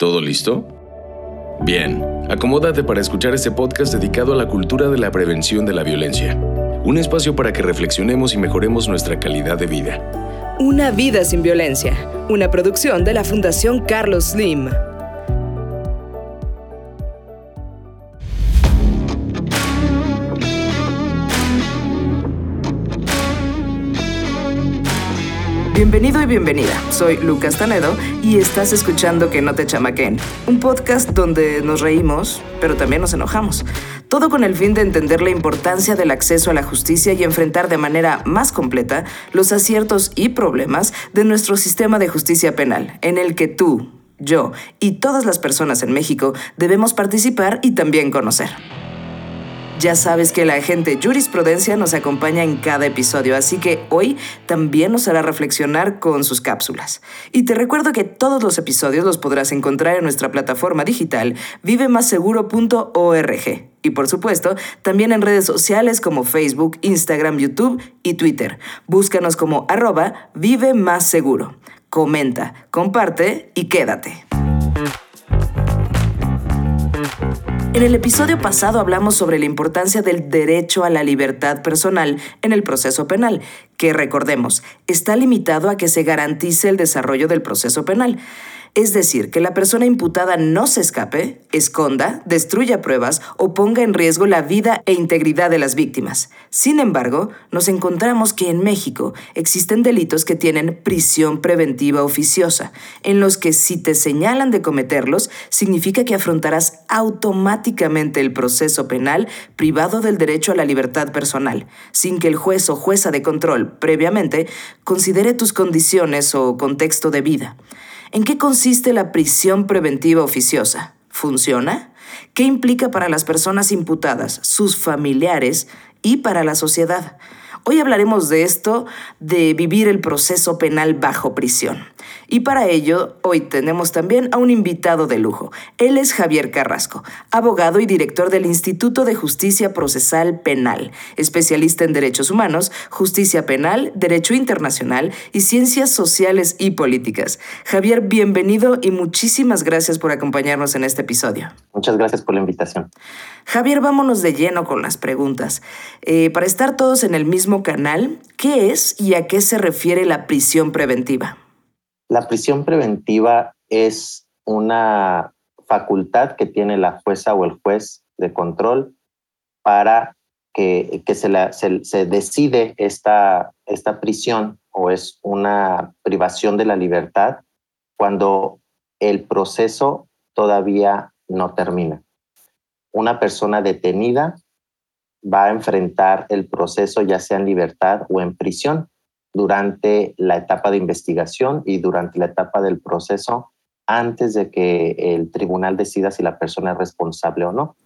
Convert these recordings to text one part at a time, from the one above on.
¿Todo listo? Bien, acomódate para escuchar este podcast dedicado a la cultura de la prevención de la violencia. Un espacio para que reflexionemos y mejoremos nuestra calidad de vida. Una vida sin violencia. Una producción de la Fundación Carlos Slim. Bienvenido y bienvenida. Soy Lucas Tanedo y estás escuchando Que no te chamaquen, un podcast donde nos reímos, pero también nos enojamos. Todo con el fin de entender la importancia del acceso a la justicia y enfrentar de manera más completa los aciertos y problemas de nuestro sistema de justicia penal, en el que tú, yo y todas las personas en México debemos participar y también conocer. Ya sabes que la agente Jurisprudencia nos acompaña en cada episodio, así que hoy también nos hará reflexionar con sus cápsulas. Y te recuerdo que todos los episodios los podrás encontrar en nuestra plataforma digital vivemasseguro.org. Y por supuesto, también en redes sociales como Facebook, Instagram, YouTube y Twitter. Búscanos como arroba Vive Más Seguro. Comenta, comparte y quédate. En el episodio pasado hablamos sobre la importancia del derecho a la libertad personal en el proceso penal, que recordemos, está limitado a que se garantice el desarrollo del proceso penal. Es decir, que la persona imputada no se escape, esconda, destruya pruebas o ponga en riesgo la vida e integridad de las víctimas. Sin embargo, nos encontramos que en México existen delitos que tienen prisión preventiva oficiosa, en los que si te señalan de cometerlos, significa que afrontarás automáticamente el proceso penal privado del derecho a la libertad personal, sin que el juez o jueza de control previamente considere tus condiciones o contexto de vida. ¿En qué consiste la prisión preventiva oficiosa? ¿Funciona? ¿Qué implica para las personas imputadas, sus familiares y para la sociedad? Hoy hablaremos de esto, de vivir el proceso penal bajo prisión. Y para ello, hoy tenemos también a un invitado de lujo. Él es Javier Carrasco, abogado y director del Instituto de Justicia Procesal Penal, especialista en derechos humanos, justicia penal, derecho internacional y ciencias sociales y políticas. Javier, bienvenido y muchísimas gracias por acompañarnos en este episodio. Muchas gracias por la invitación. Javier, vámonos de lleno con las preguntas. Eh, para estar todos en el mismo canal, ¿qué es y a qué se refiere la prisión preventiva? La prisión preventiva es una facultad que tiene la jueza o el juez de control para que, se, decide esta, esta prisión o es una privación de la libertad cuando el proceso todavía no termina. Una persona detenida va a enfrentar el proceso ya sea en libertad o en prisión durante la etapa de investigación y durante la etapa del proceso antes de que el tribunal decida si la persona es responsable o no.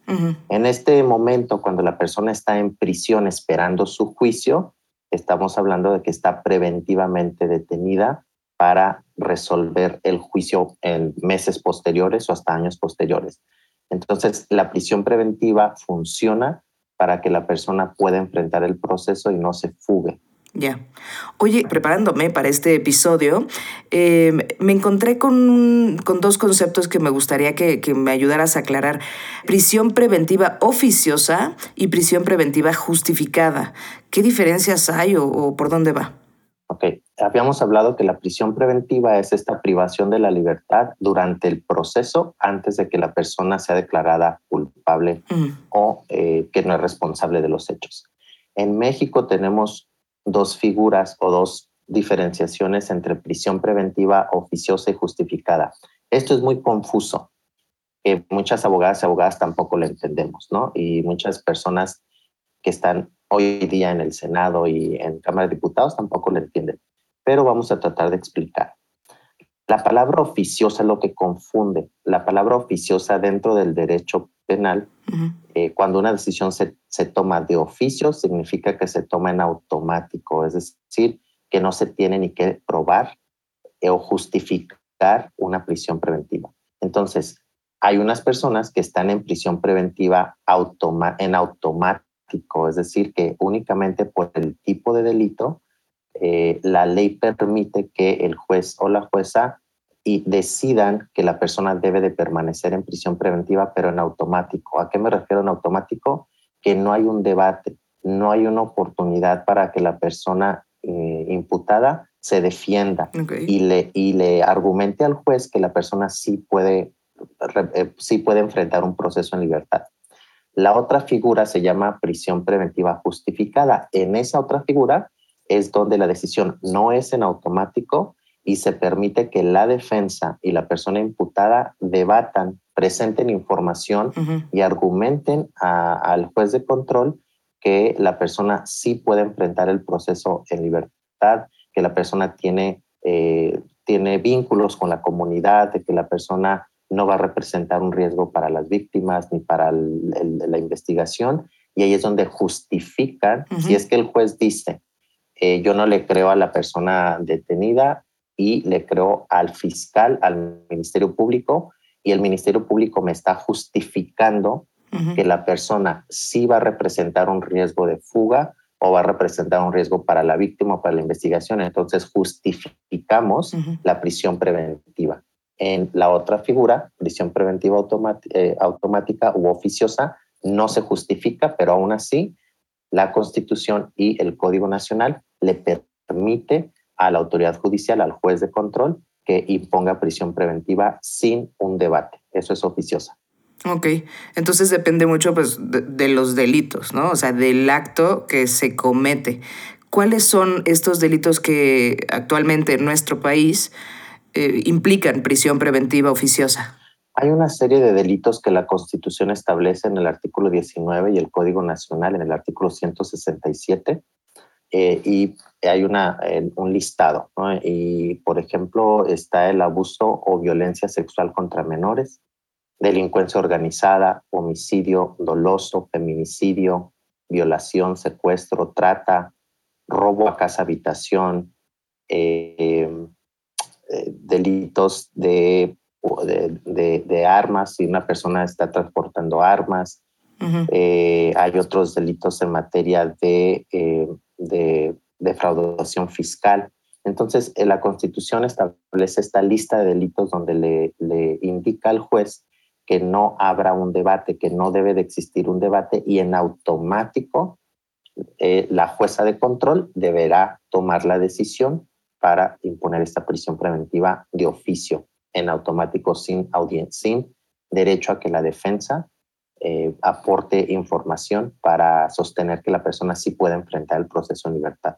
En este momento, cuando la persona está en prisión esperando su juicio, estamos hablando de que está preventivamente detenida para resolver el juicio en meses posteriores o hasta años posteriores. Entonces, la prisión preventiva funciona para que la persona pueda enfrentar el proceso y no se fugue. Ya. Oye, preparándome para este episodio, em, me encontré con, con, dos conceptos que me gustaría que, que, me ayudaras a aclarar. Prisión preventiva oficiosa y prisión preventiva justificada. ¿Qué diferencias hay o, o por dónde va? Ok, habíamos hablado que la prisión preventiva es esta privación de la libertad durante el proceso antes de que la persona sea declarada culpable o eh, que no es responsable de los hechos. En México tenemos dos figuras o dos diferenciaciones entre prisión preventiva oficiosa y justificada. Esto es muy confuso. que muchas abogadas y abogadas tampoco lo entendemos, ¿no? Y muchas personas que están hoy día en el Senado y en Cámara de Diputados tampoco lo entienden. Pero vamos a tratar de explicar. La palabra oficiosa lo que confunde. La palabra oficiosa dentro del derecho penal, eh, cuando una decisión se, se, toma de oficio, significa que se toma en automático, es decir, que no se tiene ni que probar eh, o justificar una prisión preventiva. Entonces, hay unas personas que están en prisión preventiva en automático, es decir, que únicamente por el tipo de delito, eh, la ley permite que el juez o la jueza y decidan que la persona debe de permanecer en prisión preventiva, pero en automático. ¿A qué me refiero en automático? Que no hay un debate, no hay una oportunidad para que la persona eh, imputada se defienda y, le, y le argumente al juez que la persona sí puede, eh, sí puede enfrentar un proceso en libertad. La otra figura se llama prisión preventiva justificada. En esa otra figura es donde la decisión no es en automático y se permite que la defensa y la persona imputada debatan, presenten información y argumenten al juez de control que la persona sí puede enfrentar el proceso en libertad, que la persona tiene, eh, tiene vínculos con la comunidad, de que la persona no va a representar un riesgo para las víctimas ni para la investigación. Y ahí es donde justifican, si es que el juez dice, eh, yo no le creo a la persona detenida y le creo al fiscal, al Ministerio Público, y el Ministerio Público me está justificando que la persona sí va a representar un riesgo de fuga o va a representar un riesgo para la víctima o para la investigación. Entonces justificamos la prisión preventiva. En la otra figura, prisión preventiva eh, automática u oficiosa, no se justifica, pero aún así la Constitución y el Código Nacional le permite a la autoridad judicial, al juez de control, que imponga prisión preventiva sin un debate. Eso es oficiosa. Ok, entonces depende mucho pues, de, los delitos, ¿no? O sea, del acto que se comete. ¿Cuáles son estos delitos que actualmente en nuestro país eh, implican prisión preventiva oficiosa? Hay una serie de delitos que la Constitución establece en el artículo 19 y el Código Nacional en el artículo 167 eh, y hay una, un listado. Y, por ejemplo, está el abuso o violencia sexual contra menores, delincuencia organizada, homicidio doloso, feminicidio, violación, secuestro, trata, robo a casa habitación, eh, eh, delitos de, de, armas, si una persona está transportando armas. hay otros delitos en materia de de defraudación fiscal. Entonces, eh, la Constitución establece esta lista de delitos donde le, indica al juez que no habrá un debate, que no debe de existir un debate y en automático eh, la jueza de control deberá tomar la decisión para imponer esta prisión preventiva de oficio en automático sin audiencia, sin derecho a que la defensa eh, aporte información para sostener que la persona sí pueda enfrentar el proceso en libertad.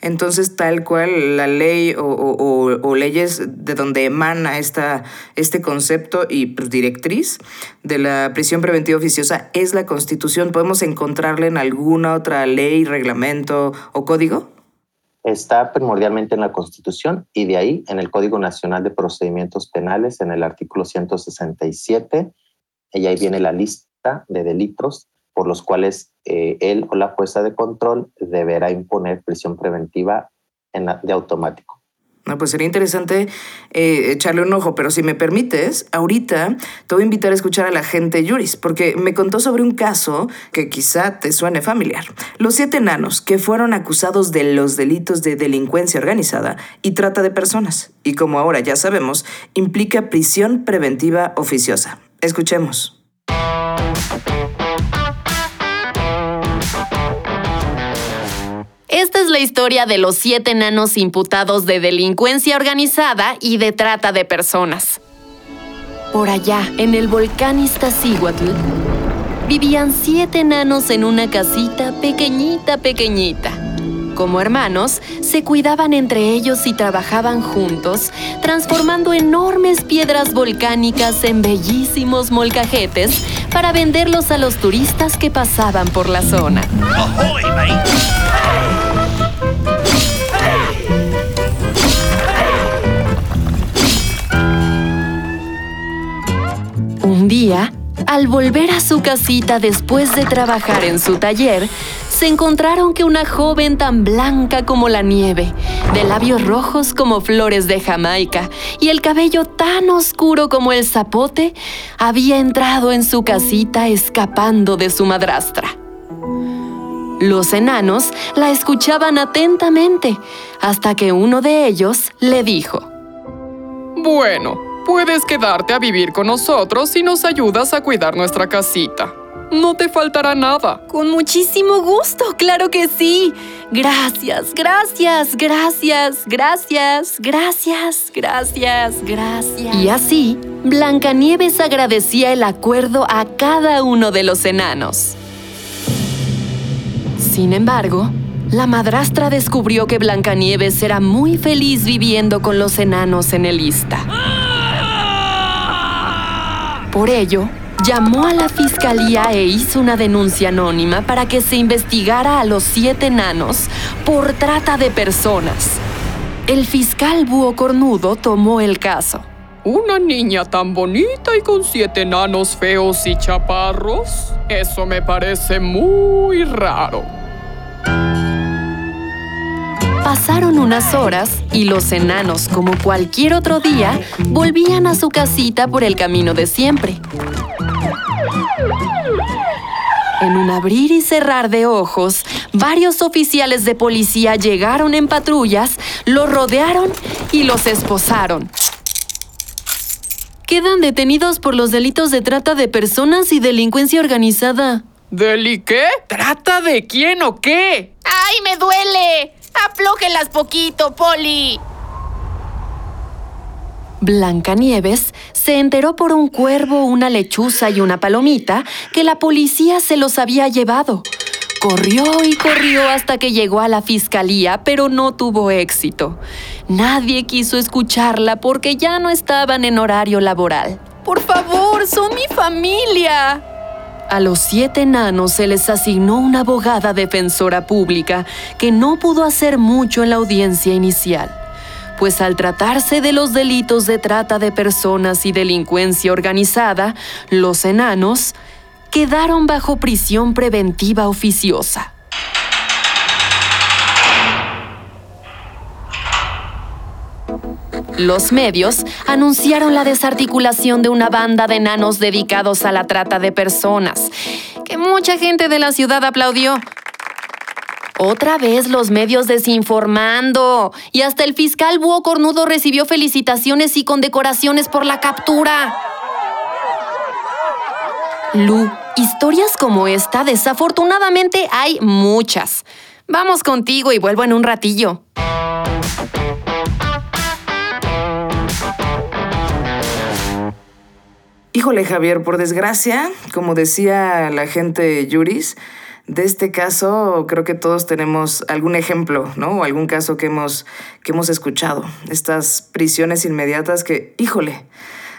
Entonces, tal cual la ley o, leyes de donde emana esta, este concepto y pues, directriz de la prisión preventiva oficiosa es la Constitución. ¿Podemos encontrarla en alguna otra ley, reglamento o código? Está primordialmente en la Constitución y de ahí en el Código Nacional de Procedimientos Penales, en el artículo 167 y ahí viene la lista de delitos por los cuales eh, él o la jueza de control deberá imponer prisión preventiva en, de automático. No, pues sería interesante eh, echarle un ojo, pero si me permites, ahorita te voy a invitar a escuchar a la gente Yuris, porque me contó sobre un caso que quizá te suene familiar. Los siete enanos que fueron acusados de los delitos de delincuencia organizada y trata de personas, y como ahora ya sabemos, implica prisión preventiva oficiosa. Escuchemos. Esta es la historia de los siete enanos imputados de delincuencia organizada y de trata de personas. Por allá, en el volcán Iztaccíhuatl, vivían siete enanos en una casita pequeñita, pequeñita como hermanos, se cuidaban entre ellos y trabajaban juntos, transformando enormes piedras volcánicas en bellísimos molcajetes para venderlos a los turistas que pasaban por la zona. Un día, al volver a su casita después de trabajar en su taller, se encontraron que una joven tan blanca como la nieve, de labios rojos como flores de Jamaica y el cabello tan oscuro como el zapote, había entrado en su casita escapando de su madrastra. Los enanos la escuchaban atentamente hasta que uno de ellos le dijo, Bueno, puedes quedarte a vivir con nosotros si nos ayudas a cuidar nuestra casita. No te faltará nada. Con muchísimo gusto, claro que sí. Gracias, gracias, gracias, gracias, gracias, gracias, gracias. Y así, Blancanieves agradecía el acuerdo a cada uno de los enanos. Sin embargo, la madrastra descubrió que Blancanieves era muy feliz viviendo con los enanos en el Ista. Por ello, llamó a la fiscalía e hizo una denuncia anónima para que se investigara a los siete enanos por trata de personas. El fiscal Búho Cornudo tomó el caso. ¿Una niña tan bonita y con siete enanos feos y chaparros? Eso me parece muy raro. Pasaron unas horas y los enanos, como cualquier otro día, volvían a su casita por el camino de siempre. En un abrir y cerrar de ojos, varios oficiales de policía llegaron en patrullas, los rodearon y los esposaron. Quedan detenidos por los delitos de trata de personas y delincuencia organizada. ¿Deli qué? ¿Trata de quién o qué? ¡Ay, me duele! ¡Aflójelas poquito, Poli! Blancanieves se enteró por un cuervo, una lechuza y una palomita que la policía se los había llevado. Corrió y corrió hasta que llegó a la fiscalía, pero no tuvo éxito. Nadie quiso escucharla porque ya no estaban en horario laboral. Por favor, son mi familia. A los siete enanos se les asignó una abogada defensora pública que no pudo hacer mucho en la audiencia inicial, pues al tratarse de los delitos de trata de personas y delincuencia organizada, los enanos quedaron bajo prisión preventiva oficiosa. Los medios anunciaron la desarticulación de una banda de enanos dedicados a la trata de personas, que mucha gente de la ciudad aplaudió. Otra vez los medios desinformando. Y hasta el fiscal Búho Cornudo recibió felicitaciones y condecoraciones por la captura. Lu, historias como esta desafortunadamente hay muchas. Vamos contigo y vuelvo en un ratillo. Híjole, Javier, por desgracia, como decía la gente Yuris, de este caso creo que todos tenemos algún ejemplo, ¿no? O algún caso que hemos, que hemos escuchado. Estas prisiones inmediatas que, híjole,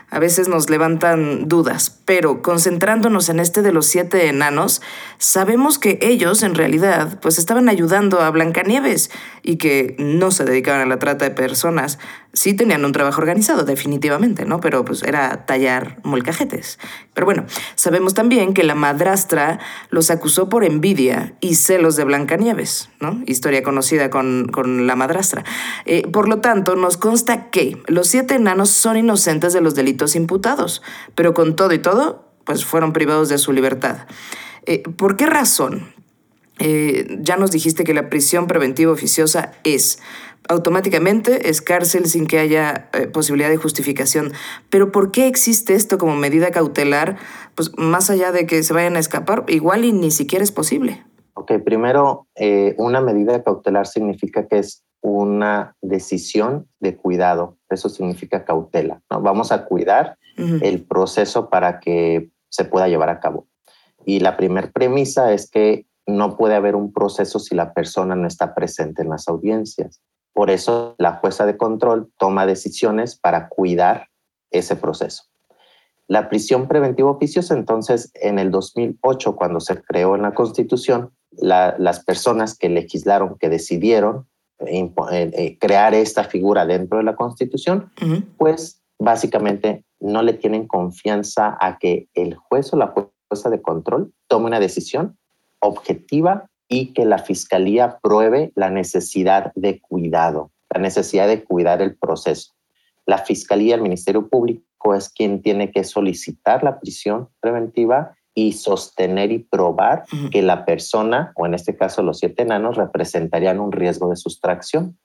a veces nos levantan dudas, pero concentrándonos en este de los siete enanos, sabemos que ellos en realidad pues estaban ayudando a Blancanieves y que no se dedicaban a la trata de personas. Sí tenían un trabajo organizado, definitivamente, ¿no? Pero pues era tallar molcajetes. Pero bueno, sabemos también que la madrastra los acusó por envidia y celos de Blancanieves, ¿no? Historia conocida con, la madrastra. Eh, por lo tanto, nos consta que los siete enanos son inocentes de los delitos imputados, pero con todo y todo, pues fueron privados de su libertad. Eh, ¿Por qué razón? Eh, ya nos dijiste que la prisión preventiva oficiosa es automáticamente es cárcel sin que haya eh, posibilidad de justificación. Pero ¿por qué existe esto como medida cautelar? Pues más allá de que se vayan a escapar, igual y ni siquiera es posible. Ok, primero, una medida cautelar significa que es una decisión de cuidado. Eso significa cautela. ¿no? Vamos a cuidar el proceso para que se pueda llevar a cabo. Y la primera premisa es que no puede haber un proceso si la persona no está presente en las audiencias. Por eso la jueza de control toma decisiones para cuidar ese proceso. La prisión preventiva oficiosa, entonces, en el 2008, cuando se creó en la Constitución, las personas que legislaron, que decidieron crear esta figura dentro de la Constitución, pues básicamente no le tienen confianza a que el juez o la jueza de control tome una decisión objetiva y que la fiscalía pruebe la necesidad de cuidado, la necesidad de cuidar el proceso. La fiscalía, el Ministerio Público es quien tiene que solicitar la prisión preventiva y sostener y probar que la persona, o en este caso los siete enanos, representarían un riesgo de sustracción.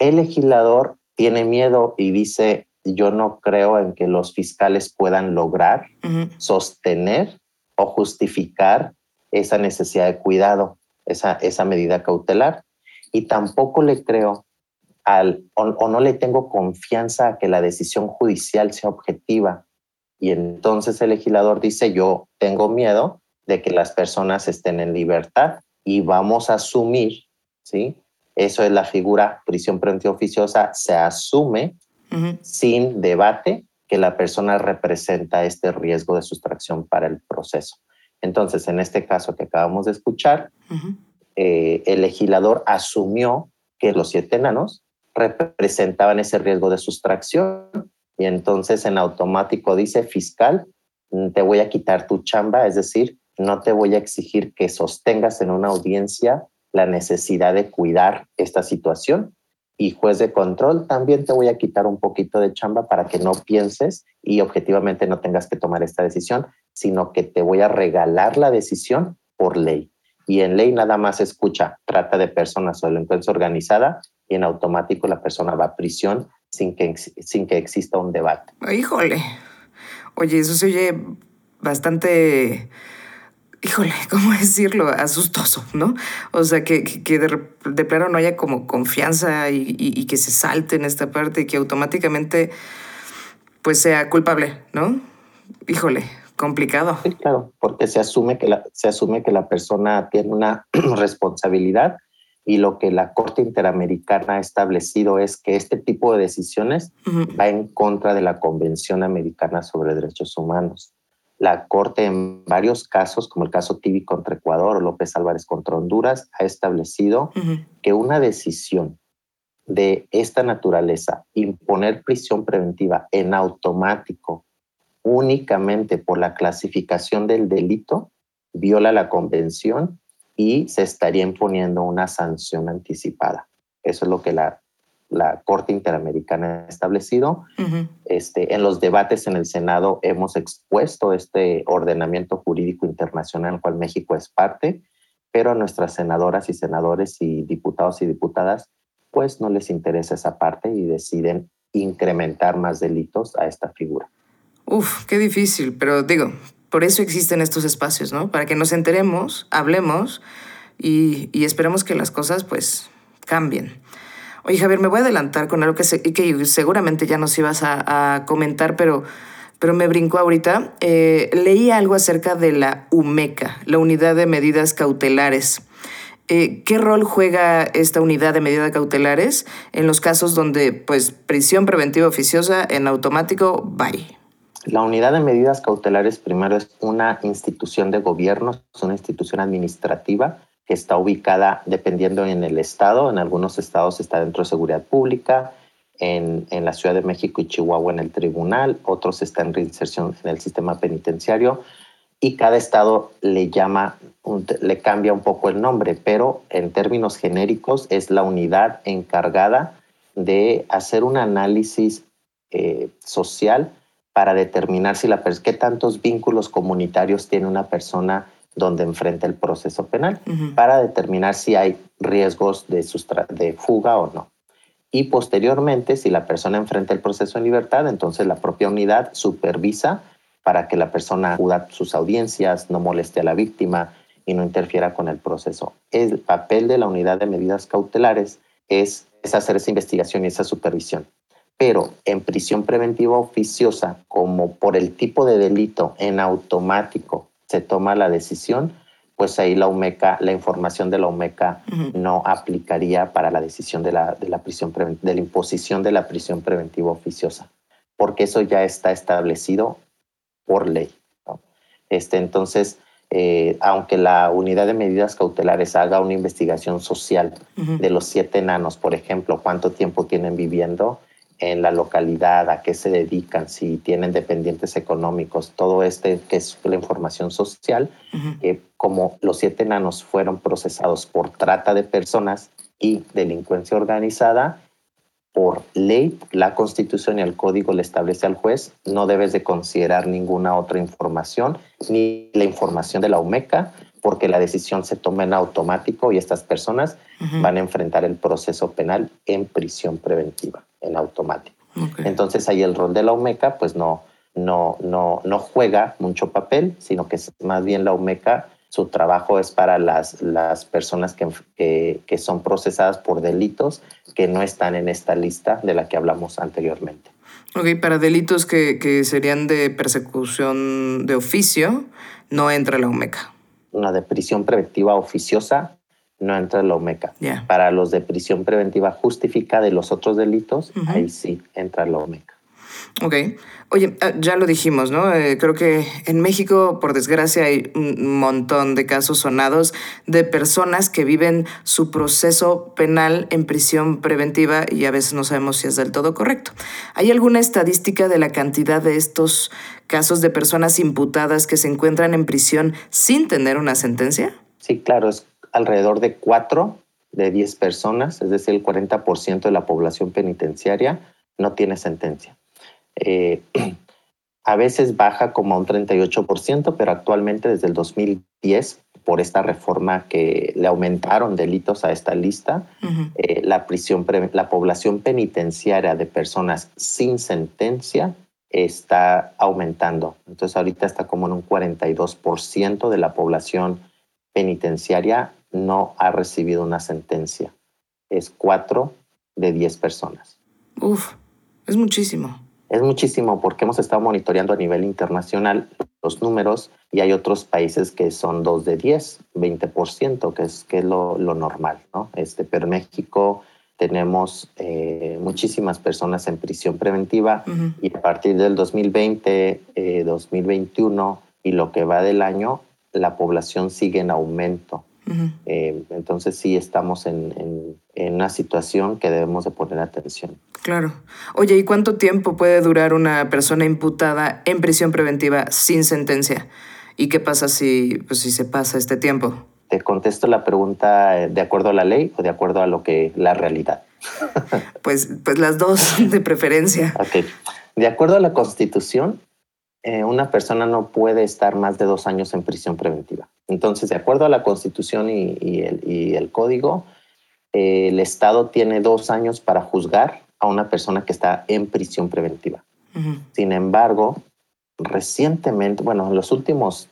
El legislador tiene miedo y dice, yo no creo en que los fiscales puedan lograr sostener o justificar esa necesidad de cuidado, esa, esa medida cautelar. Y tampoco le creo al, o, no le tengo confianza a que la decisión judicial sea objetiva. Y entonces el legislador dice, yo tengo miedo de que las personas estén en libertad y vamos a asumir, ¿sí? Eso es la figura prisión preventiva oficiosa, se asume sin debate que la persona representa este riesgo de sustracción para el proceso. Entonces, en este caso que acabamos de escuchar, eh, el legislador asumió que los siete enanos representaban ese riesgo de sustracción y entonces en automático dice fiscal, mm, te voy a quitar tu chamba, es decir, no te voy a exigir que sostengas en una audiencia la necesidad de cuidar esta situación. Y juez de control, también te voy a quitar un poquito de chamba para que no pienses y objetivamente no tengas que tomar esta decisión, sino que te voy a regalar la decisión por ley. Y en ley nada más escucha trata de personas o delincuencia organizada y en automático la persona va a prisión sin que, sin que exista un debate. Híjole. Oye, eso se oye bastante híjole, ¿cómo decirlo? Asustoso, ¿no? O sea, que, que de, plano no haya como confianza y, que se salte en esta parte y que automáticamente pues sea culpable, ¿no? Híjole, complicado. Sí, claro, porque se asume que la, se asume que la persona tiene una responsabilidad y lo que la Corte Interamericana ha establecido es que este tipo de decisiones va en contra de la Convención Americana sobre Derechos Humanos. La Corte en varios casos, como el caso Tibi contra Ecuador o López Álvarez contra Honduras, ha establecido que una decisión de esta naturaleza, imponer prisión preventiva en automático únicamente por la clasificación del delito, viola la convención y se estaría imponiendo una sanción anticipada. Eso es lo que la la Corte Interamericana ha establecido. este, en los debates en el Senado hemos expuesto este ordenamiento jurídico internacional al cual México es parte, pero a nuestras senadoras y senadores y diputados y diputadas pues no les interesa esa parte y deciden incrementar más delitos a esta figura. Uf, qué difícil, pero digo, por eso existen estos espacios, ¿no? Para que nos enteremos, hablemos y, esperemos que las cosas pues cambien. Oye, Javier, me voy a adelantar con algo que, que seguramente ya nos ibas a, comentar, pero, pero me brincó ahorita. Eh, leí algo acerca de la UMECA, la Unidad de Medidas Cautelares. Eh, ¿Qué rol juega esta unidad de medidas cautelares en los casos donde, pues, prisión preventiva oficiosa en automático, bye? La unidad de medidas cautelares primero es una institución de gobierno, es una institución administrativa que está ubicada dependiendo en el estado. En algunos estados está dentro de seguridad pública, en, en, la Ciudad de México y Chihuahua en el tribunal, otros están en reinserción en el sistema penitenciario y cada estado le llama, le cambia un poco el nombre, pero en términos genéricos es la unidad encargada de hacer un análisis eh, social para determinar si la qué tantos vínculos comunitarios tiene una persona donde enfrenta el proceso penal para determinar si hay riesgos de, de fuga o no. Y posteriormente, si la persona enfrenta el proceso en libertad, entonces la propia unidad supervisa para que la persona acuda sus audiencias, no moleste a la víctima y no interfiera con el proceso. El papel de la unidad de medidas cautelares es, es hacer esa investigación y esa supervisión. Pero en prisión preventiva oficiosa, como por el tipo de delito en automático se toma la decisión, pues ahí la UMECA, la información de la UMECA no aplicaría para la decisión de la, de la prisión de la imposición de la prisión preventiva oficiosa, porque eso ya está establecido por ley. Este, entonces, eh, aunque la unidad de medidas cautelares haga una investigación social de los siete enanos, por ejemplo, cuánto tiempo tienen viviendo, en la localidad, a qué se dedican, si tienen dependientes económicos, todo este que es la información social, como los siete enanos fueron procesados por trata de personas y delincuencia organizada, por ley, la constitución y el código le establece al juez, no debes de considerar ninguna otra información, ni la información de la UMECA, porque la decisión se toma en automático y estas personas van a enfrentar el proceso penal en prisión preventiva, en automático. Entonces ahí el rol de la UMECA pues no, no, no, no juega mucho papel, sino que más bien la UMECA su trabajo es para las, las personas que, que, son procesadas por delitos que no están en esta lista de la que hablamos anteriormente. Ok, para delitos que, que serían de persecución de oficio, no entra la UMECA. Una de prisión preventiva oficiosa no entra la OMECA. Para los de prisión preventiva justificada y los otros delitos, ahí sí entra la OMECA. Ok. Oye, ah, ya lo dijimos, ¿no? Eh, creo que en México, por desgracia, hay un montón de casos sonados de personas que viven su proceso penal en prisión preventiva y a veces no sabemos si es del todo correcto. ¿Hay alguna estadística de la cantidad de estos casos de personas imputadas que se encuentran en prisión sin tener una sentencia? Sí, claro, es alrededor de 4 de 10 personas, es decir, el 40% de la población penitenciaria no tiene sentencia. Eh, a veces baja como a un 38%, pero actualmente desde el 2010, por esta reforma que le aumentaron delitos a esta lista, eh, la, prisión, la población penitenciaria de personas sin sentencia está aumentando. Entonces ahorita está como en un 42% de la población penitenciaria no ha recibido una sentencia. Es cuatro de diez personas. Uf, es muchísimo. Es muchísimo porque hemos estado monitoreando a nivel internacional los números y hay otros países que son dos de 10, 20%, que es, que es lo, normal, ¿no? Este, pero en México tenemos eh, muchísimas personas en prisión preventiva y a partir del 2020, 2021 eh, y lo que va del año, la población sigue en aumento. Eh, entonces sí estamos en, una situación que debemos de poner atención. Claro. Oye, ¿y cuánto tiempo puede durar una persona imputada en prisión preventiva sin sentencia? ¿Y qué pasa si, pues, si se pasa este tiempo? Te contesto la pregunta eh, de acuerdo a la ley o de acuerdo a lo que la realidad. pues, pues las dos de preferencia. Ok. De acuerdo a la Constitución, eh, una persona no puede estar más de dos años en prisión preventiva. Entonces, de acuerdo a la Constitución y, el, Código, eh, el Estado tiene dos años para juzgar a una persona que está en prisión preventiva. Sin embargo, recientemente, bueno, en los últimos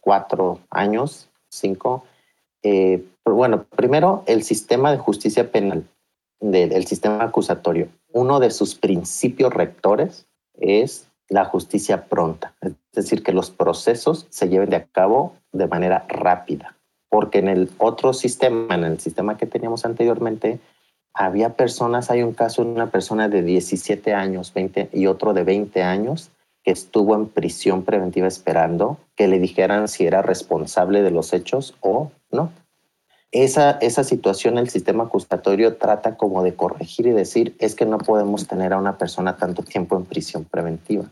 cuatro años, cinco, eh, bueno, primero el sistema de justicia penal, del sistema acusatorio, uno de sus principios rectores es la justicia pronta, es decir, que los procesos se lleven de a cabo de manera rápida, porque en el otro sistema, en el sistema que teníamos anteriormente, había personas, hay un caso de una persona de 17 años 20, y otro de 20 años que estuvo en prisión preventiva esperando que le dijeran si era responsable de los hechos o no. Esa, esa situación el sistema acusatorio trata como de corregir y decir es que no podemos tener a una persona tanto tiempo en prisión preventiva.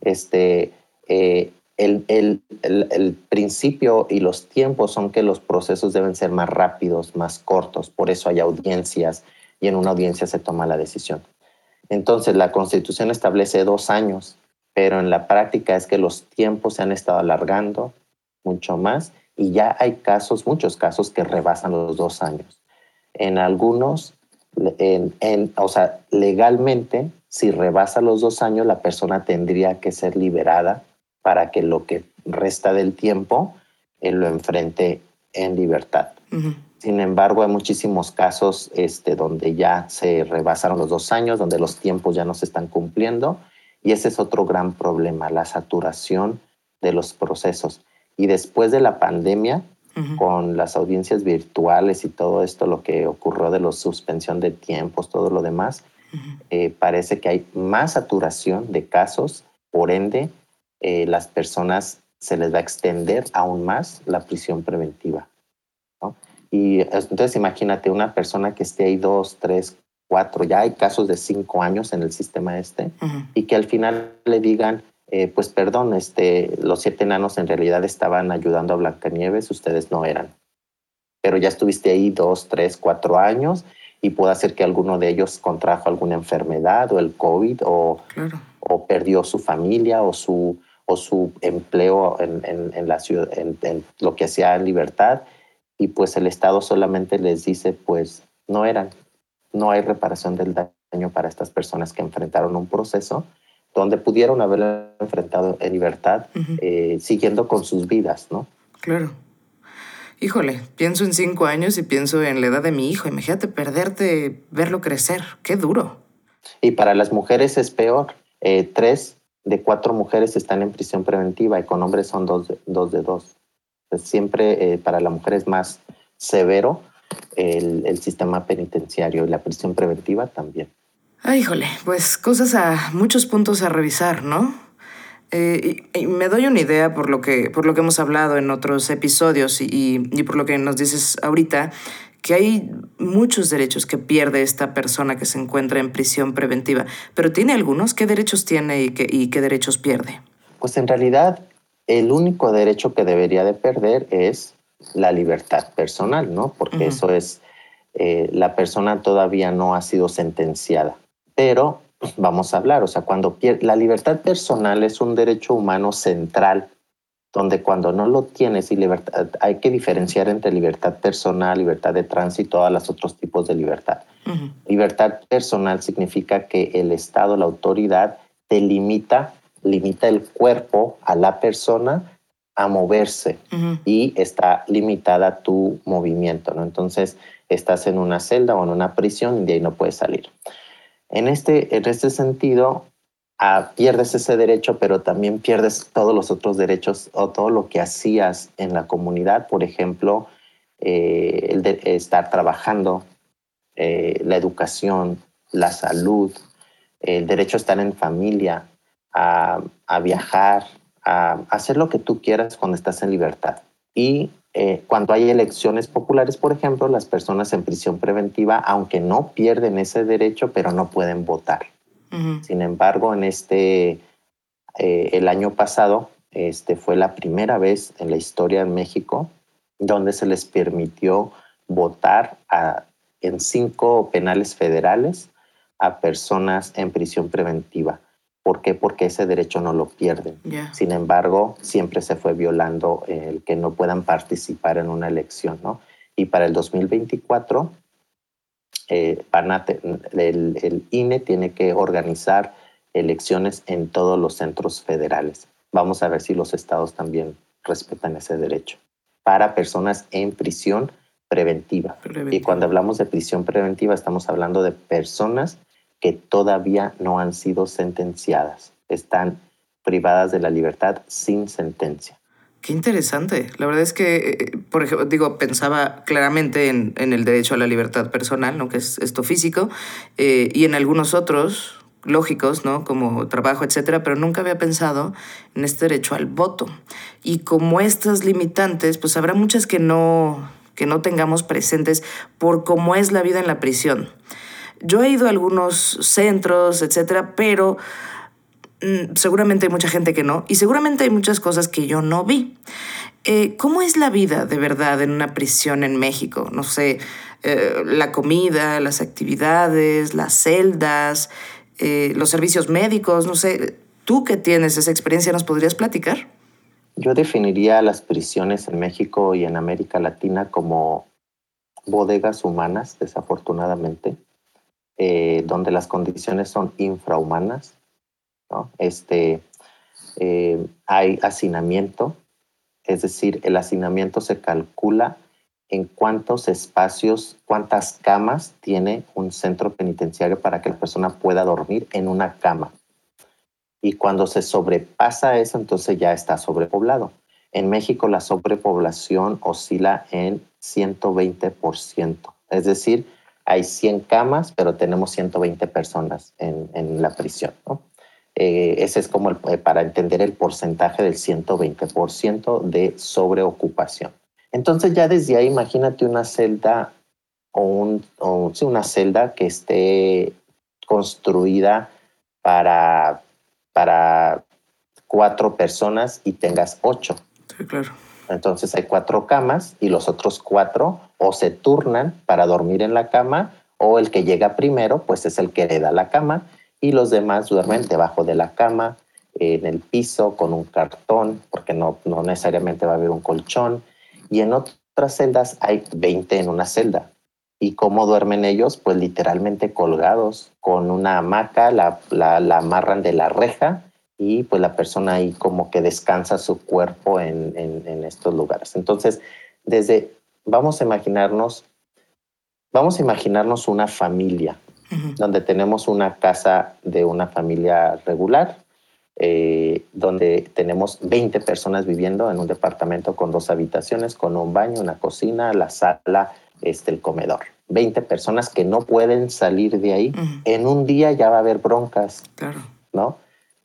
este, eh, el, el, el, principio y los tiempos son que los procesos deben ser más rápidos, más cortos, por eso hay audiencias y en una audiencia se toma la decisión. Entonces la constitución establece dos años, pero en la práctica es que los tiempos se han estado alargando mucho más y ya hay casos, muchos casos que rebasan los dos años. En algunos, en, en, o sea, legalmente, si rebasa los dos años, la persona tendría que ser liberada para que lo que resta del tiempo él lo enfrente en libertad. Sin embargo, hay muchísimos casos este, donde ya se rebasaron los dos años, donde los tiempos ya no se están cumpliendo, y ese es otro gran problema, la saturación de los procesos. Y después de la pandemia, con las audiencias virtuales y todo esto, lo que ocurrió de la suspensión de tiempos, todo lo demás, eh, parece que hay más saturación de casos, por ende, eh, las personas se les va a extender aún más la prisión preventiva. Y entonces imagínate una persona que esté ahí dos, tres, cuatro, ya hay casos de cinco años en el sistema este, y que al final le digan, eh, pues perdón, este, los siete enanos en realidad estaban ayudando a Blancanieves, ustedes no eran. Pero ya estuviste ahí dos, tres, cuatro años y puede ser que alguno de ellos contrajo alguna enfermedad o el COVID o, o perdió su familia o su, o su empleo en, en, la ciudad, en, en, lo que hacía en libertad. Y pues el Estado solamente les dice pues no eran, no hay reparación del daño año para estas personas que enfrentaron un proceso donde pudieron haber enfrentado en libertad, eh, siguiendo con sus vidas, ¿no? Claro. Híjole, pienso en cinco años y pienso en la edad de mi hijo. Imagínate perderte, verlo crecer. Qué duro. Y para las mujeres es peor. Eh, tres de cuatro mujeres están en prisión preventiva y con hombres son dos de dos. De dos. Pues siempre eh, para la mujer es más severo el, el sistema penitenciario y la prisión preventiva también. Ay, híjole, pues cosas a muchos puntos a revisar, ¿no? Eh, y, me doy una idea por lo que, por lo que hemos hablado en otros episodios y, y, por lo que nos dices ahorita, que hay muchos derechos que pierde esta persona que se encuentra en prisión preventiva, pero ¿tiene algunos? ¿Qué derechos tiene y qué, y qué derechos pierde? Pues en realidad el único derecho que debería de perder es la libertad personal, ¿no? Porque eso es, eh, la persona todavía no ha sido sentenciada pero vamos a hablar, o sea, cuando la libertad personal es un derecho humano central, donde cuando no lo tienes y libertad, hay que diferenciar entre libertad personal, libertad de tránsito y todos los otros tipos de libertad. Libertad personal significa que el Estado, la autoridad, te limita, limita el cuerpo a la persona a moverse y está limitada tu movimiento, ¿no? Entonces, estás en una celda o en una prisión y de ahí no puedes salir. En este, en este sentido, ah, pierdes ese derecho, pero también pierdes todos los otros derechos o todo lo que hacías en la comunidad, por ejemplo, eh, el de estar trabajando, eh, la educación, la salud, el derecho a estar en familia, a, a viajar, a hacer lo que tú quieras cuando estás en libertad. Y eh, cuando hay elecciones populares, por ejemplo, las personas en prisión preventiva, aunque no pierden ese derecho, pero no pueden votar. Sin embargo, en este, eh, el año pasado, este fue la primera vez en la historia de México donde se les permitió votar en cinco penales federales a personas en prisión preventiva. ¿Por qué? Porque ese derecho no lo pierden. Sin embargo, siempre se fue violando el que no puedan participar en una elección, ¿no? Y para el 2024, eh, el, el INE tiene que organizar elecciones en todos los centros federales. Vamos a ver si los estados también respetan ese derecho para personas en prisión preventiva. preventiva. Y cuando hablamos de prisión preventiva, estamos hablando de personas que todavía no han sido sentenciadas. Están privadas de la libertad sin sentencia. Qué interesante. La verdad es que, eh, por ejemplo, digo, pensaba claramente en, el derecho a la libertad personal, ¿no? que es esto físico, eh, y en algunos otros lógicos, ¿no? como trabajo, etcétera, pero nunca había pensado en este derecho al voto. Y como estas limitantes, pues habrá muchas que no, que no tengamos presentes por cómo es la vida en la prisión. Yo he ido a algunos centros, etcétera, pero mm, seguramente hay mucha gente que no, y seguramente hay muchas cosas que yo no vi. Eh, ¿Cómo es la vida de verdad en una prisión en México? No sé, eh, la comida, las actividades, las celdas, eh, los servicios médicos, no sé. Tú que tienes esa experiencia, ¿nos podrías platicar? Yo definiría las prisiones en México y en América Latina como bodegas humanas, desafortunadamente. Eh, donde las condiciones son infrahumanas. ¿no? Este, eh, hay hacinamiento, es decir, el hacinamiento se calcula en cuántos espacios, cuántas camas tiene un centro penitenciario para que la persona pueda dormir en una cama. Y cuando se sobrepasa eso, entonces ya está sobrepoblado. En México la sobrepoblación oscila en 120%, es decir, hay 100 camas, pero tenemos 120 personas en, la prisión. Eh, ese es como eh, para entender el porcentaje del 120% de sobreocupación. Entonces ya desde ahí imagínate una celda o, un, una celda que esté construida para, para cuatro personas y tengas ocho. Sí, claro. Entonces hay cuatro camas y los otros cuatro o se turnan para dormir en la cama o el que llega primero pues es el que le da la cama y los demás duermen debajo de la cama, en el piso con un cartón porque no, no necesariamente va a haber un colchón y en otras celdas hay 20 en una celda. ¿Y cómo duermen ellos? Pues literalmente colgados, con una hamaca, la, la, amarran de la reja y pues la persona ahí como que descansa su cuerpo en, en, estos lugares. Entonces, desde, vamos a imaginarnos, vamos a imaginarnos una familia, donde tenemos una casa de una familia regular, eh, donde tenemos 20 personas viviendo en un departamento con dos habitaciones, con un baño, una cocina, la sala, este, el comedor. 20 personas que no pueden salir de ahí. En un día ya va a haber broncas, claro. ¿no?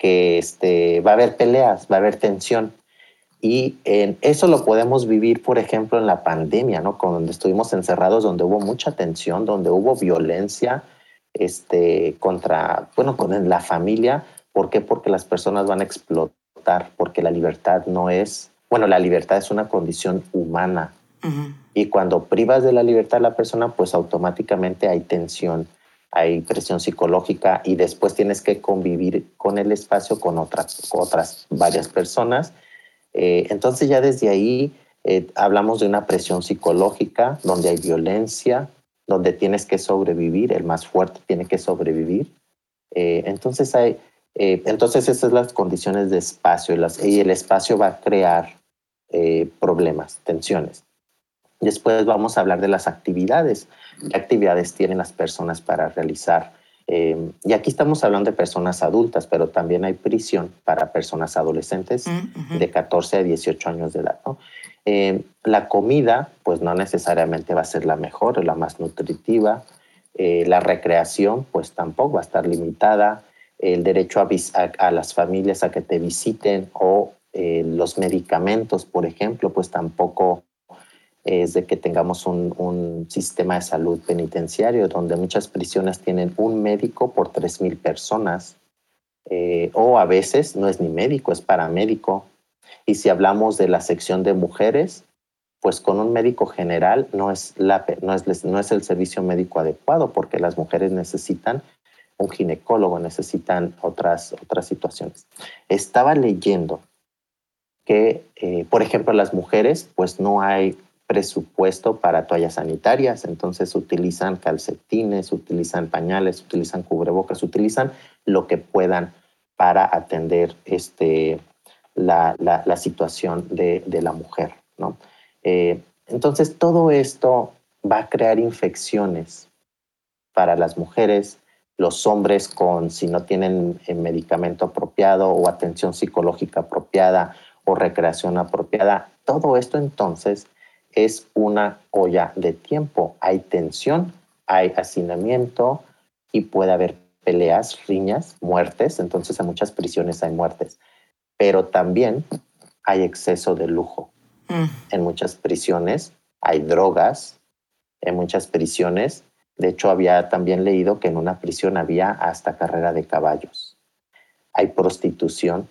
Que este, va a haber peleas, va a haber tensión. Y en eso lo podemos vivir, por ejemplo, en la pandemia, ¿no? Cuando estuvimos encerrados, donde hubo mucha tensión, donde hubo violencia este, contra, bueno, con la familia. ¿Por qué? Porque las personas van a explotar, porque la libertad no es, bueno, la libertad es una condición humana. Y cuando privas de la libertad a la persona, pues automáticamente hay tensión, hay presión psicológica y después tienes que convivir con el espacio con otras, otras varias personas. Eh, entonces ya desde ahí eh, hablamos de una presión psicológica donde hay violencia, donde tienes que sobrevivir, el más fuerte tiene que sobrevivir. Eh, entonces hay, entonces esas son las condiciones de espacio y el espacio va a crear problemas, tensiones. Después vamos a hablar de las actividades. ¿Qué actividades tienen las personas para realizar? Eh, y aquí estamos hablando de personas adultas, pero también hay prisión para personas adolescentes mm, de 14 a 18 años de edad. Eh, la comida, pues no necesariamente va a ser la mejor o la más nutritiva. Eh, la recreación, pues tampoco va a estar limitada. El derecho a, a las familias a que te visiten o los medicamentos, por ejemplo, pues tampoco es de que tengamos un, sistema de salud penitenciario donde muchas prisiones tienen un médico por 3.000 personas eh, o a veces no es ni médico, es paramédico. Y si hablamos de la sección de mujeres, pues con un médico general no es, la, no es, no es el servicio médico adecuado porque las mujeres necesitan un ginecólogo, necesitan otras, otras situaciones. Estaba leyendo que, eh, por ejemplo, las mujeres, pues no hay presupuesto para toallas sanitarias, entonces utilizan calcetines, utilizan pañales, utilizan cubrebocas, utilizan lo que puedan para atender este, la, la, situación de, de, la mujer. ¿no? Eh, entonces todo esto va a crear infecciones para las mujeres, los hombres con si no tienen eh, medicamento apropiado o atención psicológica apropiada o recreación apropiada. Todo esto entonces es una olla de tiempo. Hay tensión, hay hacinamiento y puede haber peleas, riñas, muertes. Entonces en muchas prisiones hay muertes. Pero también hay exceso de lujo. Mm. En muchas prisiones hay drogas. En muchas prisiones, de hecho había también leído que en una prisión había hasta carrera de caballos. Hay prostitución,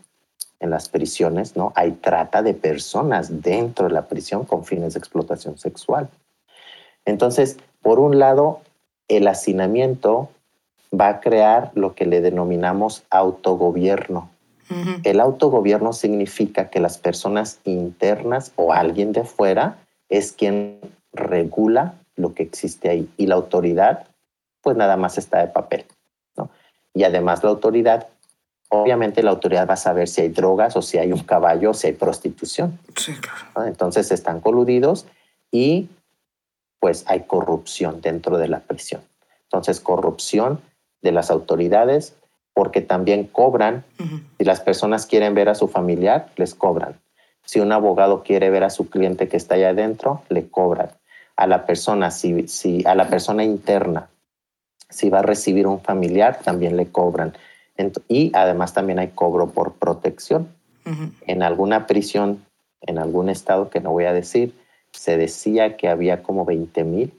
en las prisiones, ¿no? Hay trata de personas dentro de la prisión con fines de explotación sexual. Entonces, por un lado, el hacinamiento va a crear lo que le denominamos autogobierno. El autogobierno significa que las personas internas o alguien de fuera es quien regula lo que existe ahí y la autoridad pues nada más está de papel. ¿no? Y además la autoridad obviamente la autoridad va a saber si hay drogas o si hay un caballo o si hay prostitución. Sí, claro. Entonces están coludidos y pues hay corrupción dentro de la prisión. Entonces corrupción de las autoridades porque también cobran. Si las personas quieren ver a su familiar, les cobran. Si un abogado quiere ver a su cliente que está allá adentro, le cobran. A la persona, si, si a la persona interna, si va a recibir un familiar, también le cobran y además también hay cobro por protección. En alguna prisión, en algún estado que no voy a decir, se decía que había como 20 mil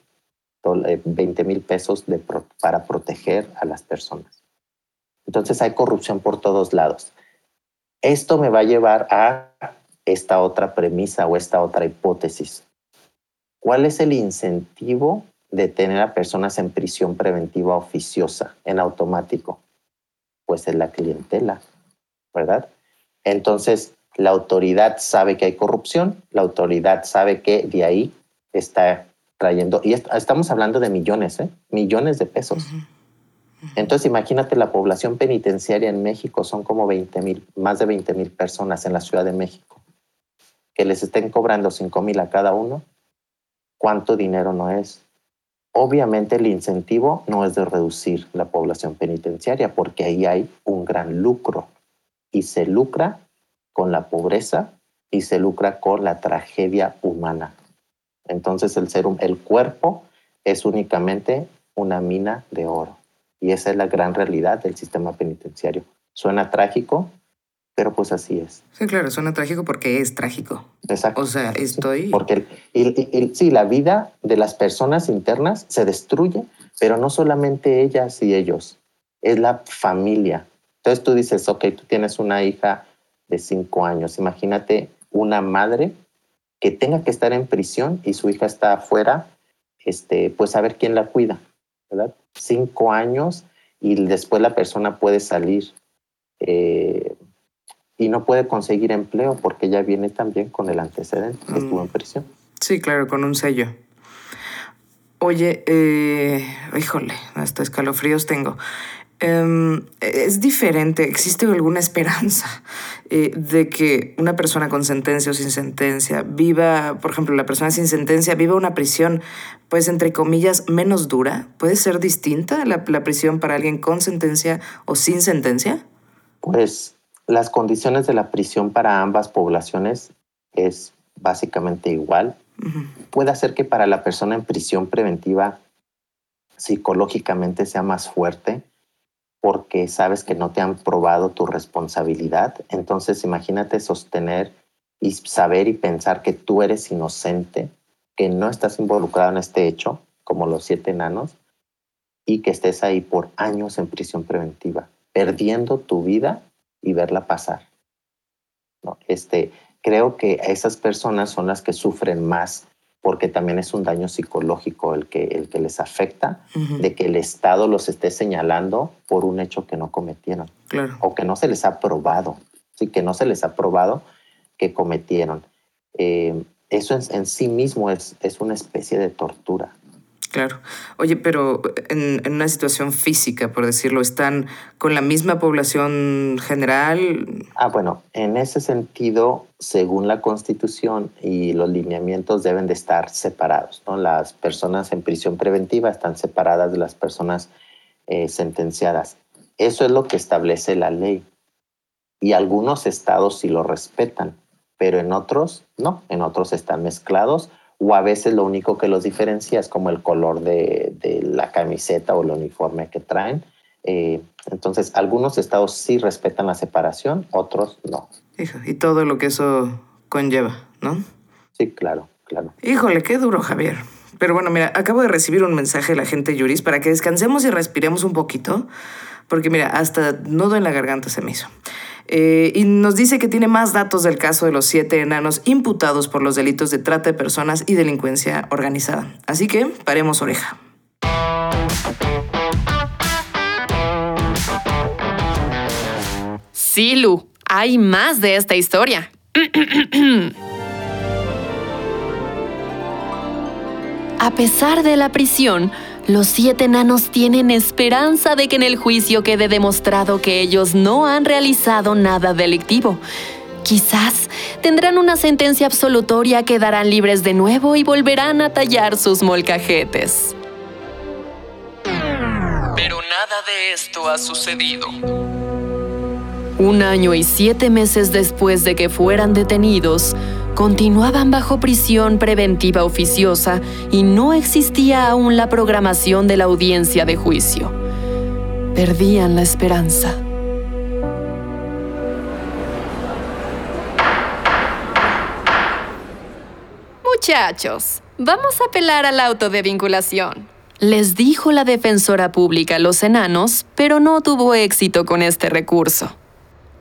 20 mil pesos de para proteger a las personas. Entonces hay corrupción por todos lados. Esto me va a llevar a esta otra premisa o esta otra hipótesis. ¿Cuál es el incentivo de tener a personas en prisión preventiva oficiosa en automático? Pues es la clientela, ¿verdad? Entonces, la autoridad sabe que hay corrupción, la autoridad sabe que de ahí está trayendo, y estamos hablando de millones, ¿eh? millones de pesos. Entonces imagínate la población penitenciaria en México, son como 20 mil, más de 20 mil personas en la Ciudad de México, que les estén cobrando 5 mil a cada uno, ¿cuánto dinero no es? Obviamente el incentivo no es de reducir la población penitenciaria, porque ahí hay un gran lucro y se lucra con la pobreza y se lucra con la tragedia humana. Entonces el ser, el cuerpo es únicamente una mina de oro. Y esa es la gran realidad del sistema penitenciario. Suena trágico, pero pues así es. Sí, claro, suena trágico porque es trágico. Exacto. O sea, estoy... porque sí, la vida de las personas internas se destruye, pero no solamente ellas y ellos, es la familia. Entonces tú dices, ok, tú tienes una hija de cinco años, imagínate una madre que tenga que estar en prisión y su hija está afuera, este, pues a ver quién la cuida. Cinco años y después la persona puede salir eh, y no puede conseguir empleo porque ya viene también con el antecedente que estuvo en mm. prisión. Sí, claro, con un sello. Oye, eh, híjole, hasta escalofríos tengo. Em, es diferente, existe alguna esperanza eh, de que una persona con sentencia o sin sentencia viva, por ejemplo, la persona sin sentencia viva una prisión, pues entre comillas, menos dura. ¿Puede ser distinta la, la prisión para alguien con sentencia o sin sentencia? Pues las condiciones de la prisión para ambas poblaciones es básicamente igual. Puede hacer que para la persona en prisión preventiva psicológicamente sea más fuerte porque sabes que no te han probado tu responsabilidad. Entonces imagínate sostener y saber y pensar que tú eres inocente, que no estás involucrado en este hecho, como los siete enanos, y que estés ahí por años en prisión preventiva, perdiendo tu vida y verla pasar. ¿No? Este, creo que esas personas son las que sufren más porque también es un daño psicológico el que, el que les afecta, de que el Estado los esté señalando por un hecho que no cometieron o que no se les ha probado, sí, que no se les ha probado que cometieron. Eh, eso en, sí mismo es, es una especie de tortura. Claro. Oye, pero en, una situación física, por decirlo, ¿están con la misma población general? Ah, bueno, en ese sentido, según la Constitución y los lineamientos deben de estar separados. ¿no? Las personas en prisión preventiva están separadas de las personas eh, sentenciadas. Eso es lo que establece la ley. Y algunos estados sí lo respetan, pero en otros no, en otros están mezclados o a veces lo único que los diferencia es como el color de, la camiseta o el uniforme que traen. Eh, entonces, algunos estados sí respetan la separación, otros no. y todo lo que eso conlleva, ¿no? Sí, claro, claro. Híjole, qué duro, Javier. Pero bueno, mira, acabo de recibir un mensaje de la gente Yuris para que descansemos y respiremos un poquito, porque mira, hasta nudo en la garganta se me hizo. Eh, y nos dice que tiene más datos del caso de los siete enanos imputados por los delitos de trata de personas y delincuencia organizada. Así que paremos oreja. Sí, Lu, hay más de esta historia. A pesar de la prisión, los siete enanos tienen esperanza de que en el juicio quede demostrado que ellos no han realizado nada delictivo. Quizás tendrán una sentencia absolutoria, quedarán libres de nuevo y volverán a tallar sus molcajetes. Pero nada de esto ha sucedido. Un año y siete meses después de que fueran detenidos, continuaban bajo prisión preventiva oficiosa y no existía aún la programación de la audiencia de juicio. Perdían la esperanza. Muchachos, vamos a apelar al auto de vinculación. Les dijo la defensora pública a los enanos, pero no tuvo éxito con este recurso.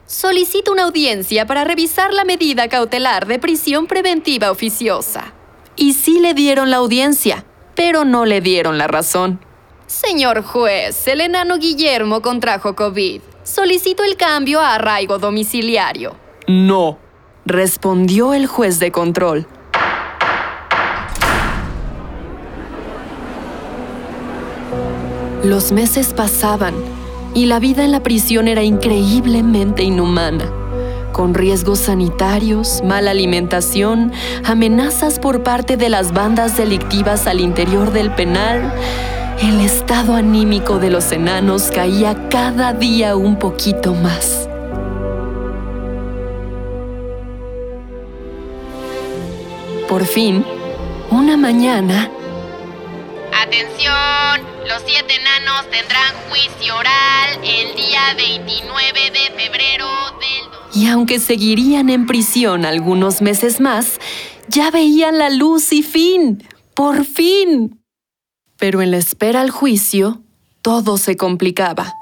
Solicito una audiencia para revisar la medida cautelar de prisión preventiva oficiosa. Y sí le dieron la audiencia, pero no le dieron la razón. Señor juez, el enano Guillermo contrajo COVID. Solicito el cambio a arraigo domiciliario. No, respondió el juez de control. Los meses pasaban y la vida en la prisión era increíblemente inhumana, con riesgos sanitarios, mala alimentación, amenazas por parte de las bandas delictivas al interior del penal. El estado anímico de los enanos caía cada día un poquito más. Por fin, una mañana... ¡Atención! Los siete enanos tendrán juicio oral el día 29 de febrero del... Y aunque seguirían en prisión algunos meses más, ya veían la luz y fin. ¡Por fin! Pero en la espera al juicio, todo se complicaba.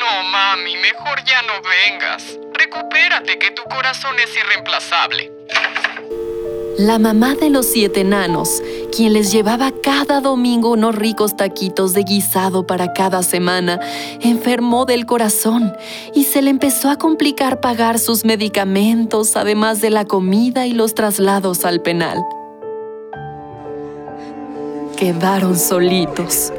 No, mami, mejor ya no vengas. Recupérate, que tu corazón es irreemplazable. La mamá de los siete enanos, quien les llevaba cada domingo unos ricos taquitos de guisado para cada semana, enfermó del corazón y se le empezó a complicar pagar sus medicamentos, además de la comida y los traslados al penal. Quedaron solitos.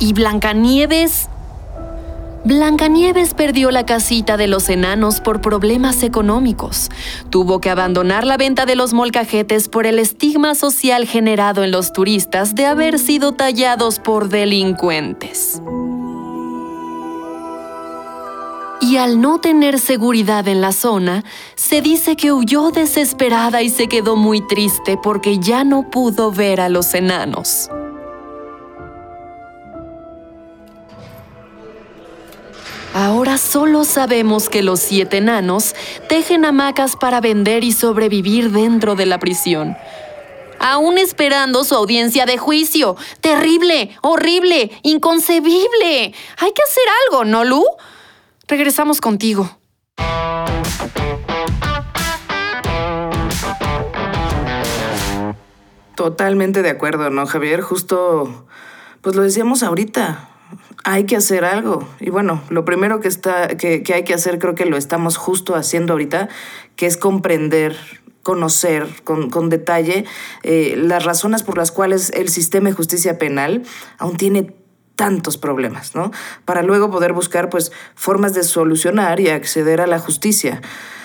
¿Y Blancanieves? Blancanieves perdió la casita de los enanos por problemas económicos. Tuvo que abandonar la venta de los molcajetes por el estigma social generado en los turistas de haber sido tallados por delincuentes. Y al no tener seguridad en la zona, se dice que huyó desesperada y se quedó muy triste porque ya no pudo ver a los enanos. Ahora solo sabemos que los siete enanos tejen hamacas para vender y sobrevivir dentro de la prisión. Aún esperando su audiencia de juicio. Terrible, horrible, inconcebible. Hay que hacer algo, ¿no, Lu? Regresamos contigo. Totalmente de acuerdo, ¿no, Javier? Justo, pues lo decíamos ahorita hay que hacer algo. Y bueno, lo primero que, está, que, hay que hacer, creo que lo estamos justo haciendo ahorita, que es comprender conocer con, con detalle eh, las razones por las cuales el sistema de justicia penal aún tiene tantos problemas, ¿no? Para luego poder buscar, pues, formas de solucionar y acceder a la justicia.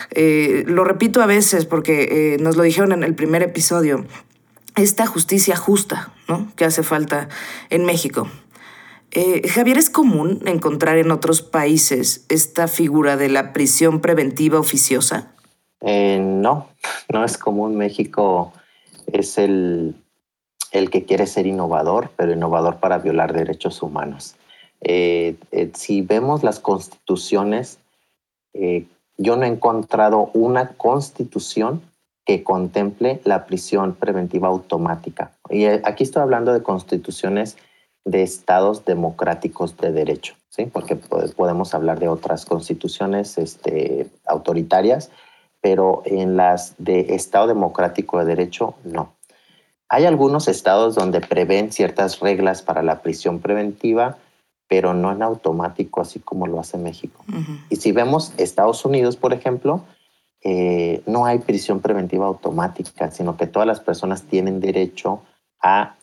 Eh, lo repito a veces porque eh, nos lo dijeron en el primer episodio, esta justicia justa, ¿no? Que hace falta en México. Eh, Javier, ¿es común encontrar en otros países esta figura de la prisión preventiva oficiosa? Eh, no, no es común. México es el, el, que quiere ser innovador, pero innovador para violar derechos humanos. Eh, si vemos las constituciones, yo no he encontrado una constitución que contemple la prisión preventiva automática. Y aquí estoy hablando de constituciones de estados democráticos de derecho, ¿sí? porque podemos hablar de otras constituciones este, autoritarias, pero en las de Estado Democrático de Derecho no. Hay algunos estados donde prevén ciertas reglas para la prisión preventiva, pero no en automático, así como lo hace México. Y si vemos Estados Unidos, por ejemplo, eh, no hay prisión preventiva automática, sino que todas las personas tienen derecho a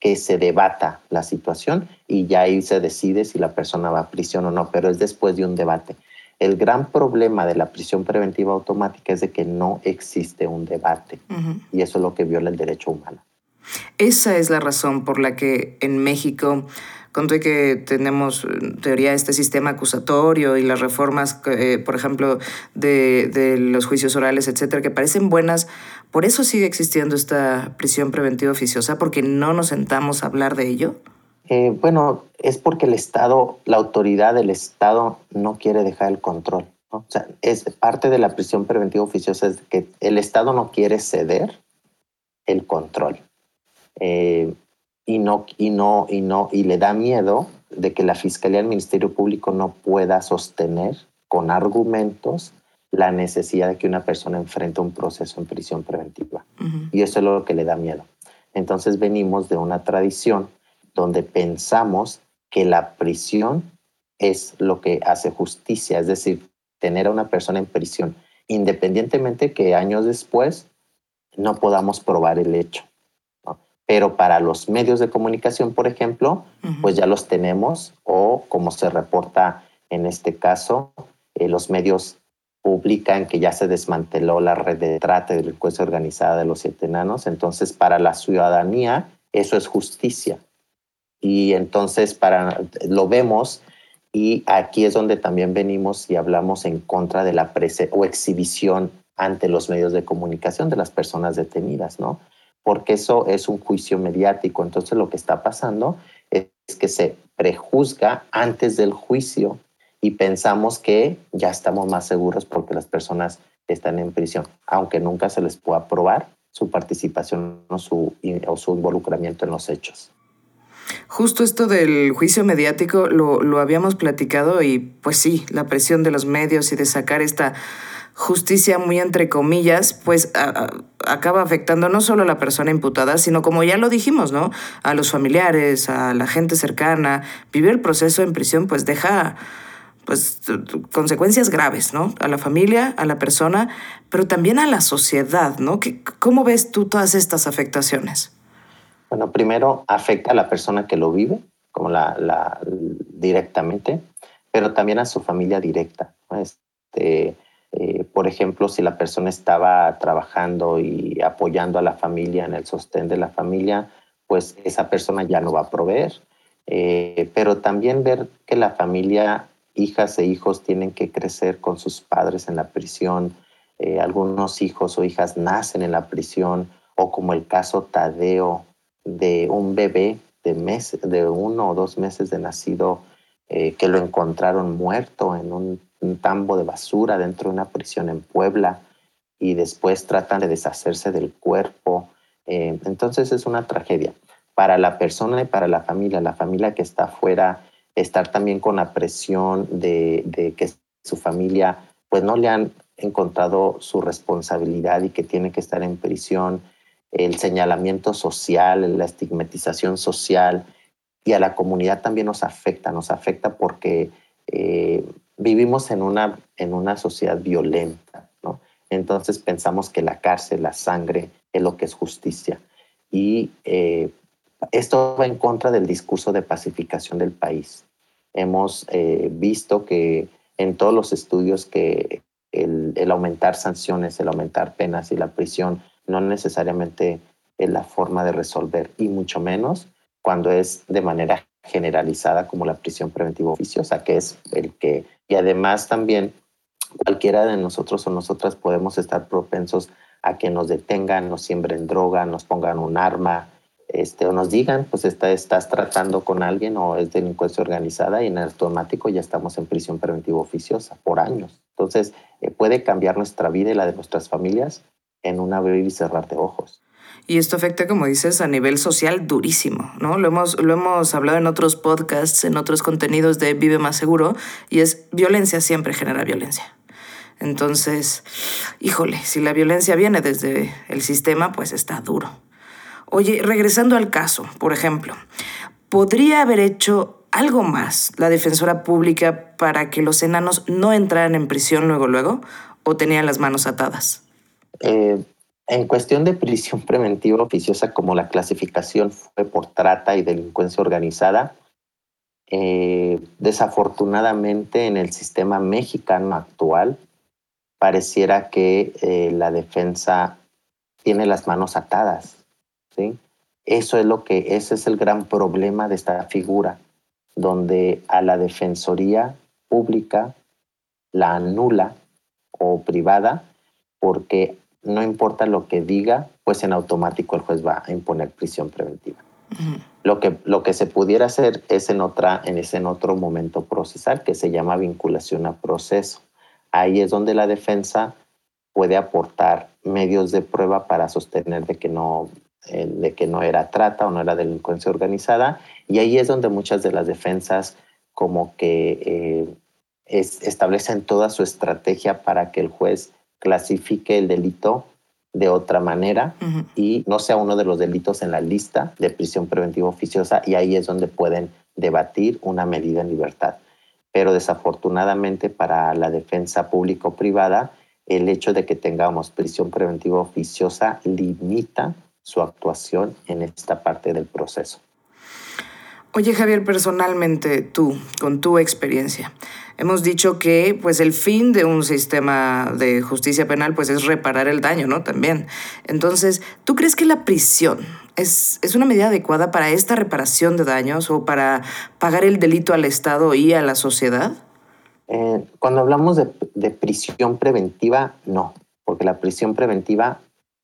que se debata la situación y ya ahí se decide si la persona va a prisión o no, pero es después de un debate. El gran problema de la prisión preventiva automática es de que no existe un debate y eso es lo que viola el derecho humano. Esa es la razón por la que en México Conté que tenemos en teoría este sistema acusatorio y las reformas, eh, por ejemplo, de, los juicios orales, etcétera, que parecen buenas. Por eso sigue existiendo esta prisión preventiva oficiosa, porque no nos sentamos a hablar de ello. Eh, bueno, es porque el Estado, la autoridad del Estado no quiere dejar el control. O sea, es parte de la prisión preventiva oficiosa es que el Estado no quiere ceder el control. Eh, y no, y no, y no, y le da miedo de que la Fiscalía del Ministerio Público no pueda sostener con argumentos la necesidad de que una persona enfrente un proceso en prisión preventiva. Y eso es lo que le da miedo. Entonces venimos de una tradición donde pensamos que la prisión es lo que hace justicia, es decir, tener a una persona en prisión independientemente que años después no podamos probar el hecho. Pero para los medios de comunicación, por ejemplo, pues ya los tenemos o como se reporta en este caso, eh, los medios publican que ya se desmanteló la red de trata y delincuencia organizada de los siete enanos. Entonces, para la ciudadanía, eso es justicia. Y entonces, para, lo vemos y aquí es donde también venimos y hablamos en contra de la prese o exhibición ante los medios de comunicación de las personas detenidas, ¿no? Porque eso es un juicio mediático. Entonces lo que está pasando es que se prejuzga antes del juicio y pensamos que ya estamos más seguros porque las personas están en prisión, aunque nunca se les pueda probar su participación o su, involucramiento en los hechos. Justo esto del juicio mediático lo, lo habíamos platicado y pues sí, la presión de los medios y de sacar esta justicia muy entre comillas, pues acaba afectando no solo a la persona imputada, sino como ya lo dijimos, ¿no? A los familiares, a la gente cercana. Vivir el proceso en prisión pues deja pues consecuencias graves, ¿no? A la familia, a la persona, pero también a la sociedad, ¿no? ¿Cómo ves tú todas estas afectaciones? Bueno, primero afecta a la persona que lo vive, como la, directamente, pero también a su familia directa. Este, eh, por ejemplo, si la persona estaba trabajando y apoyando a la familia en el sostén de la familia, pues esa persona ya no va a proveer. Eh, pero también ver que la familia, hijas e hijos, tienen que crecer con sus padres en la prisión. Eh, algunos hijos o hijas nacen en la prisión, o como el caso Tadeo, de un bebé de, mes, de uno o dos meses de nacido eh, que lo encontraron muerto en un, tambo de basura dentro de una prisión en Puebla y después tratan de deshacerse del cuerpo. Eh, entonces es una tragedia para la persona y para la familia. La familia que está afuera, estar también con la presión de, que su familia pues no le han encontrado su responsabilidad y que tiene que estar en prisión el señalamiento social, la estigmatización social y a la comunidad también nos afecta, nos afecta porque eh, vivimos en una, en una sociedad violenta. Entonces pensamos que la cárcel, la sangre es lo que es justicia. Y eh, esto va en contra del discurso de pacificación del país. Hemos eh, visto que en todos los estudios que el, el aumentar sanciones, el aumentar penas y la prisión no necesariamente es la forma de resolver y mucho menos cuando es de manera generalizada como la prisión preventiva oficiosa, que es el que, y además también cualquiera de nosotros o nosotras podemos estar propensos a que nos detengan, nos siembren droga, nos pongan un arma, este, o nos digan, pues está, estás tratando con alguien o es delincuencia organizada y en automático ya estamos en prisión preventiva oficiosa por años. Entonces, eh, puede cambiar nuestra vida y la de nuestras familias en un abrir y cerrar de ojos. Y esto afecta, como dices, a nivel social durísimo, ¿no? Lo hemos, lo hemos hablado en otros podcasts, en otros contenidos de Vive Más Seguro, y es violencia siempre genera violencia. Entonces, híjole, si la violencia viene desde el sistema, pues está duro. Oye, regresando al caso, por ejemplo, ¿podría haber hecho algo más la defensora pública para que los enanos no entraran en prisión luego luego o tenían las manos atadas? Eh, en cuestión de prisión preventiva oficiosa, como la clasificación fue por trata y delincuencia organizada, eh, desafortunadamente en el sistema mexicano actual pareciera que eh, la defensa tiene las manos atadas. ¿Sí? Eso es lo que, ese es el gran problema de esta figura, donde a la defensoría pública la anula o privada porque no importa lo que diga, pues en automático el juez va a imponer prisión preventiva. lo, que, lo que se pudiera hacer es en, otra, en ese en otro momento procesal que se llama vinculación a proceso. Ahí es donde la defensa puede aportar medios de prueba para sostener de que no, de que no era trata o no era delincuencia organizada. Y ahí es donde muchas de las defensas como que eh, establecen toda su estrategia para que el juez clasifique el delito de otra manera y no sea uno de los delitos en la lista de prisión preventiva oficiosa y ahí es donde pueden debatir una medida en libertad. Pero desafortunadamente para la defensa público-privada el hecho de que tengamos prisión preventiva oficiosa limita su actuación en esta parte del proceso. Oye Javier, personalmente tú, con tu experiencia, hemos dicho que pues el fin de un sistema de justicia penal pues es reparar el daño, ¿no? También. Entonces, ¿tú crees que la prisión es, es una medida adecuada para esta reparación de daños o para pagar el delito al Estado y a la sociedad? Eh, cuando hablamos de, de prisión preventiva, no, porque la prisión preventiva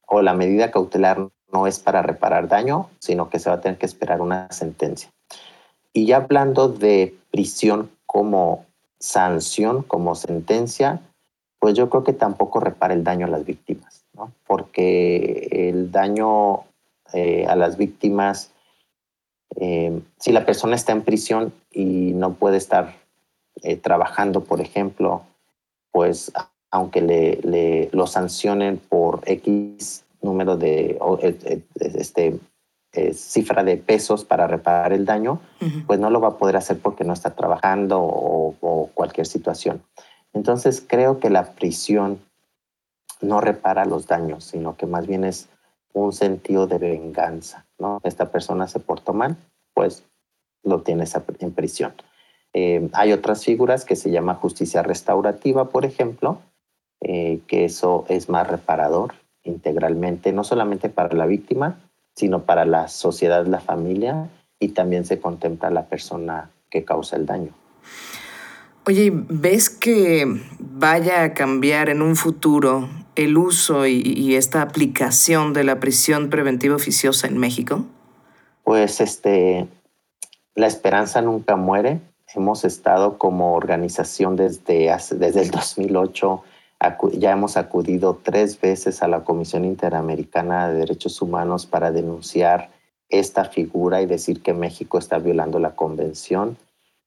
o la medida cautelar no es para reparar daño, sino que se va a tener que esperar una sentencia. Y ya hablando de prisión como sanción, como sentencia, pues yo creo que tampoco repara el daño a las víctimas, ¿no? porque el daño eh, a las víctimas, eh, si la persona está en prisión y no puede estar eh, trabajando, por ejemplo, pues aunque le, le, lo sancionen por X número de, este, eh, cifra de pesos para reparar el daño, pues no lo va a poder hacer porque no está trabajando o, cualquier situación. Entonces creo que la prisión no repara los daños, sino que más bien es un sentido de venganza. ¿no? Esta persona se portó mal, pues lo tienes en prisión. Eh, hay otras figuras que se llama justicia restaurativa, por ejemplo, eh, que eso es más reparador integralmente, no solamente para la víctima, sino para la sociedad, la familia y también se contempla la persona que causa el daño. Oye, ¿ves que vaya a cambiar en un futuro el uso y, esta aplicación de la prisión preventiva oficiosa en México? Pues este, la esperanza nunca muere. Hemos estado como organización desde, desde el 2008 ya hemos acudido tres veces a la Comisión Interamericana de Derechos Humanos para denunciar esta figura y decir que México está violando la convención.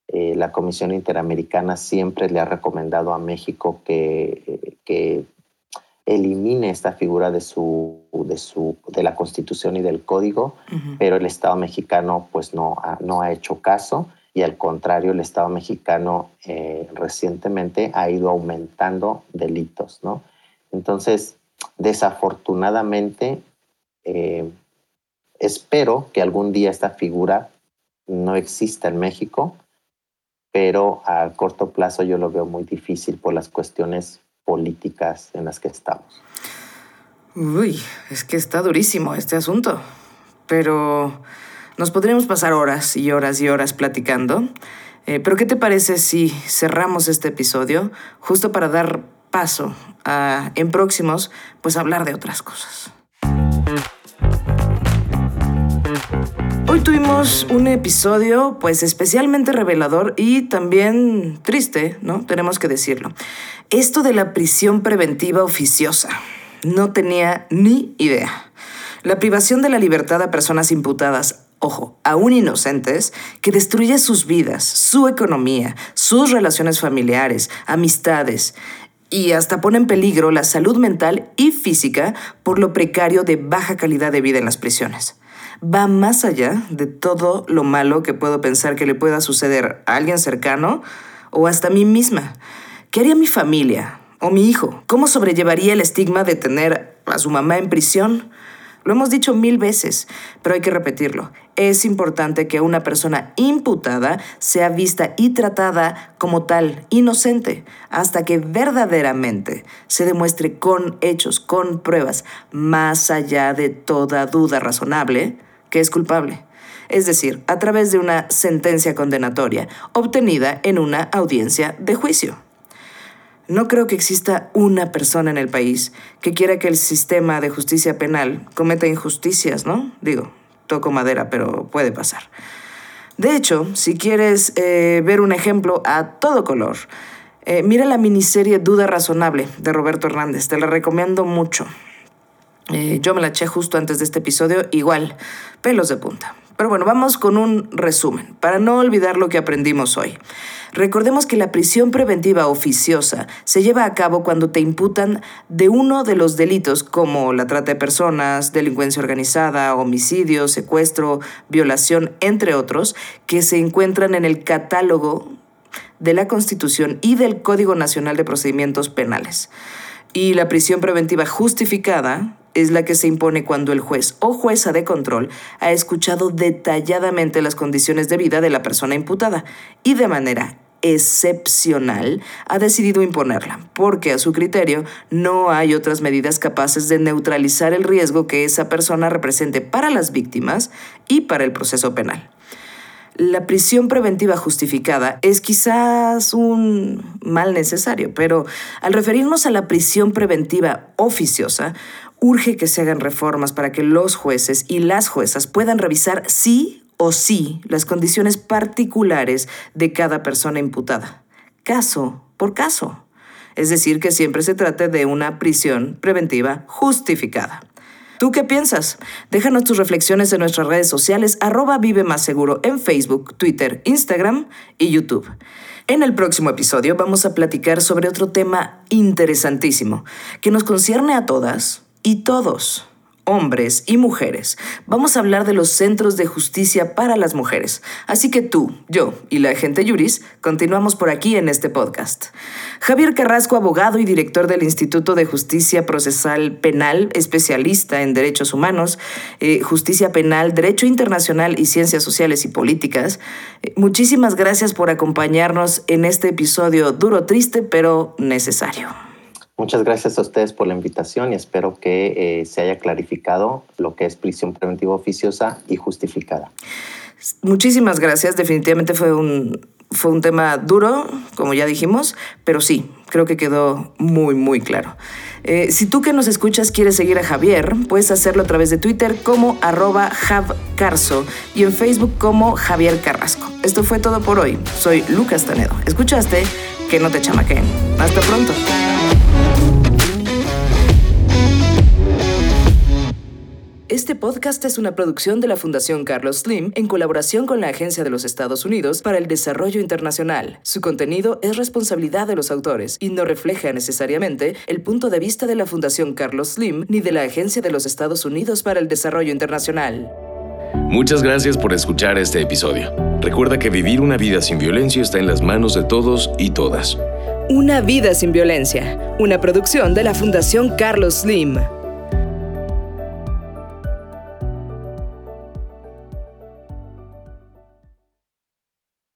Eh, la Comisión Interamericana siempre le ha recomendado a México que, que elimine esta figura de, su, de, su, de la Constitución y del Código, pero el Estado mexicano pues no no ha hecho caso y al contrario, el Estado mexicano eh, recientemente ha ido aumentando delitos, ¿no? Entonces, desafortunadamente, eh, espero que algún día esta figura no exista en México, pero a corto plazo yo lo veo muy difícil por las cuestiones políticas en las que estamos. Uy, es que está durísimo este asunto, pero nos podríamos pasar horas y horas y horas platicando, eh, pero ¿qué te parece si cerramos este episodio justo para dar paso a, en próximos, pues hablar de otras cosas? Hoy tuvimos un episodio pues especialmente revelador y también triste, ¿no? Tenemos que decirlo. Esto de la prisión preventiva oficiosa. No tenía ni idea. La privación de la libertad a personas imputadas ojo, aún inocentes, que destruye sus vidas, su economía, sus relaciones familiares, amistades y hasta pone en peligro la salud mental y física por lo precario de baja calidad de vida en las prisiones. Va más allá de todo lo malo que puedo pensar que le pueda suceder a alguien cercano o hasta a mí misma. ¿Qué haría mi familia o mi hijo? ¿Cómo sobrellevaría el estigma de tener a su mamá en prisión? Lo hemos dicho mil veces, pero hay que repetirlo. Es importante que una persona imputada sea vista y tratada como tal, inocente, hasta que verdaderamente se demuestre con hechos, con pruebas, más allá de toda duda razonable, que es culpable. Es decir, a través de una sentencia condenatoria obtenida en una audiencia de juicio. No creo que exista una persona en el país que quiera que el sistema de justicia penal cometa injusticias, ¿no? Digo, toco madera, pero puede pasar. De hecho, si quieres eh, ver un ejemplo a todo color, eh, mira la miniserie Duda Razonable de Roberto Hernández. Te la recomiendo mucho. Eh, yo me la eché justo antes de este episodio, igual, pelos de punta. Pero bueno, vamos con un resumen, para no olvidar lo que aprendimos hoy. Recordemos que la prisión preventiva oficiosa se lleva a cabo cuando te imputan de uno de los delitos como la trata de personas, delincuencia organizada, homicidio, secuestro, violación, entre otros, que se encuentran en el catálogo de la Constitución y del Código Nacional de Procedimientos Penales. Y la prisión preventiva justificada es la que se impone cuando el juez o jueza de control ha escuchado detalladamente las condiciones de vida de la persona imputada y de manera excepcional ha decidido imponerla, porque a su criterio no hay otras medidas capaces de neutralizar el riesgo que esa persona represente para las víctimas y para el proceso penal. La prisión preventiva justificada es quizás un mal necesario, pero al referirnos a la prisión preventiva oficiosa, urge que se hagan reformas para que los jueces y las juezas puedan revisar si o sí las condiciones particulares de cada persona imputada, caso por caso. Es decir, que siempre se trate de una prisión preventiva justificada. ¿Tú qué piensas? Déjanos tus reflexiones en nuestras redes sociales arroba Vive Más Seguro en Facebook, Twitter, Instagram y YouTube. En el próximo episodio vamos a platicar sobre otro tema interesantísimo que nos concierne a todas y todos hombres y mujeres. Vamos a hablar de los centros de justicia para las mujeres. Así que tú, yo y la gente Yuris continuamos por aquí en este podcast. Javier Carrasco, abogado y director del Instituto de Justicia Procesal Penal, especialista en derechos humanos, eh, justicia penal, derecho internacional y ciencias sociales y políticas. Eh, muchísimas gracias por acompañarnos en este episodio duro, triste, pero necesario. Muchas gracias a ustedes por la invitación y espero que eh, se haya clarificado lo que es prisión preventiva oficiosa y justificada. Muchísimas gracias. Definitivamente fue un, fue un tema duro, como ya dijimos, pero sí, creo que quedó muy, muy claro. Eh, si tú que nos escuchas quieres seguir a Javier, puedes hacerlo a través de Twitter como arroba javcarso y en Facebook como Javier Carrasco. Esto fue todo por hoy. Soy Lucas Tanedo. ¿Escuchaste? Que no te chamaquen. Hasta pronto. Este podcast es una producción de la Fundación Carlos Slim en colaboración con la Agencia de los Estados Unidos para el Desarrollo Internacional. Su contenido es responsabilidad de los autores y no refleja necesariamente el punto de vista de la Fundación Carlos Slim ni de la Agencia de los Estados Unidos para el Desarrollo Internacional. Muchas gracias por escuchar este episodio. Recuerda que vivir una vida sin violencia está en las manos de todos y todas. Una vida sin violencia, una producción de la Fundación Carlos Slim.